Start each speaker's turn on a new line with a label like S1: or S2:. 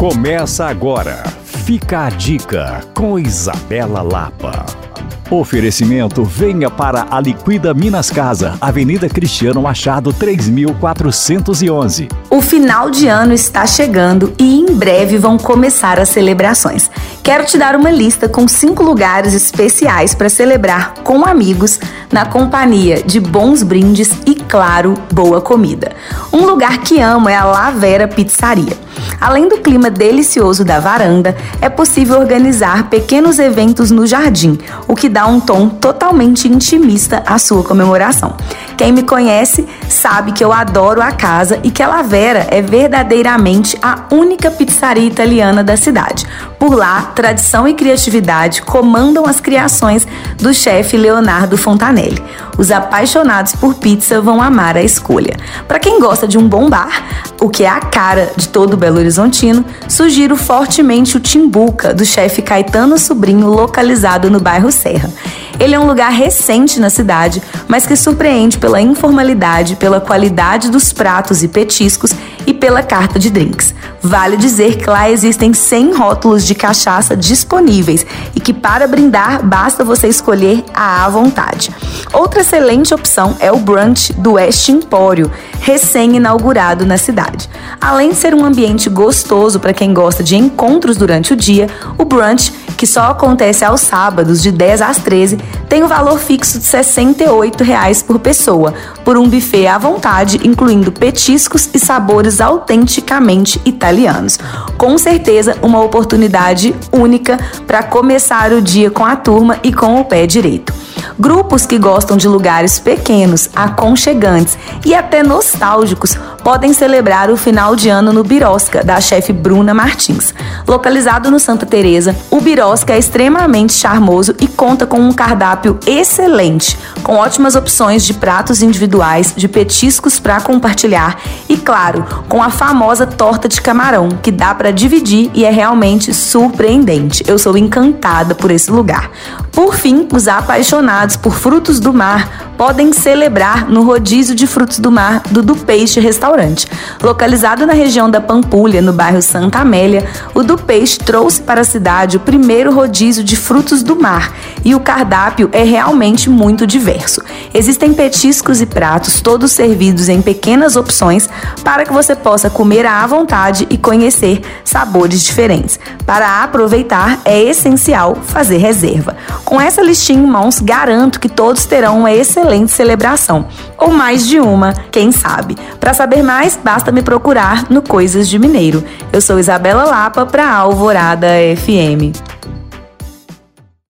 S1: Começa agora. Fica a dica com Isabela Lapa. Oferecimento venha para a Liquida Minas Casa, Avenida Cristiano Machado 3411.
S2: O final de ano está chegando e em breve vão começar as celebrações. Quero te dar uma lista com cinco lugares especiais para celebrar com amigos, na companhia de bons brindes e, claro, boa comida. Um lugar que amo é a Lavera Pizzaria. Além do clima delicioso da varanda, é possível organizar pequenos eventos no jardim, o que dá um tom totalmente intimista à sua comemoração. Quem me conhece sabe que eu adoro a casa e que a Lavera é verdadeiramente a única pizzaria italiana da cidade. Por lá, tradição e criatividade comandam as criações do chefe Leonardo Fontanelli. Os apaixonados por pizza vão amar a escolha. Para quem gosta de um bom bar, o que é a cara de todo Belo Horizontino, sugiro fortemente o Timbuca, do chefe Caetano Sobrinho, localizado no bairro Serra. Ele é um lugar recente na cidade, mas que surpreende pela informalidade, pela qualidade dos pratos e petiscos e pela carta de drinks. Vale dizer que lá existem 100 rótulos de cachaça disponíveis e que para brindar basta você escolher a à vontade. Outra excelente opção é o brunch do West Empório, recém-inaugurado na cidade. Além de ser um ambiente gostoso para quem gosta de encontros durante o dia, o brunch, que só acontece aos sábados de 10 às 13, tem o um valor fixo de 68 reais por pessoa, por um buffet à vontade, incluindo petiscos e sabores autenticamente italianos. Com certeza, uma oportunidade única para começar o dia com a turma e com o pé direito. Grupos que gostam de lugares pequenos, aconchegantes e até nostálgicos podem celebrar o final de ano no Birosca, da chefe Bruna Martins. Localizado no Santa Teresa, o Birosca é extremamente charmoso e conta com um cardápio excelente, com ótimas opções de pratos individuais, de petiscos para compartilhar e, claro, com a famosa torta de camarão, que dá para dividir e é realmente surpreendente. Eu sou encantada por esse lugar. Por fim, os apaixonados por frutos do mar podem celebrar no rodízio de frutos do mar do Do Peixe Restaurante. Localizado na região da Pampulha, no bairro Santa Amélia, o Do Peixe trouxe para a cidade o primeiro rodízio de frutos do mar e o cardápio é realmente muito diverso. Existem petiscos e pratos, todos servidos em pequenas opções para que você possa comer à vontade e conhecer sabores diferentes. Para aproveitar, é essencial fazer reserva. Com essa listinha em mãos, garanto que todos terão uma excelente celebração. Ou mais de uma, quem sabe. Para saber mais, basta me procurar no Coisas de Mineiro. Eu sou Isabela Lapa para Alvorada FM.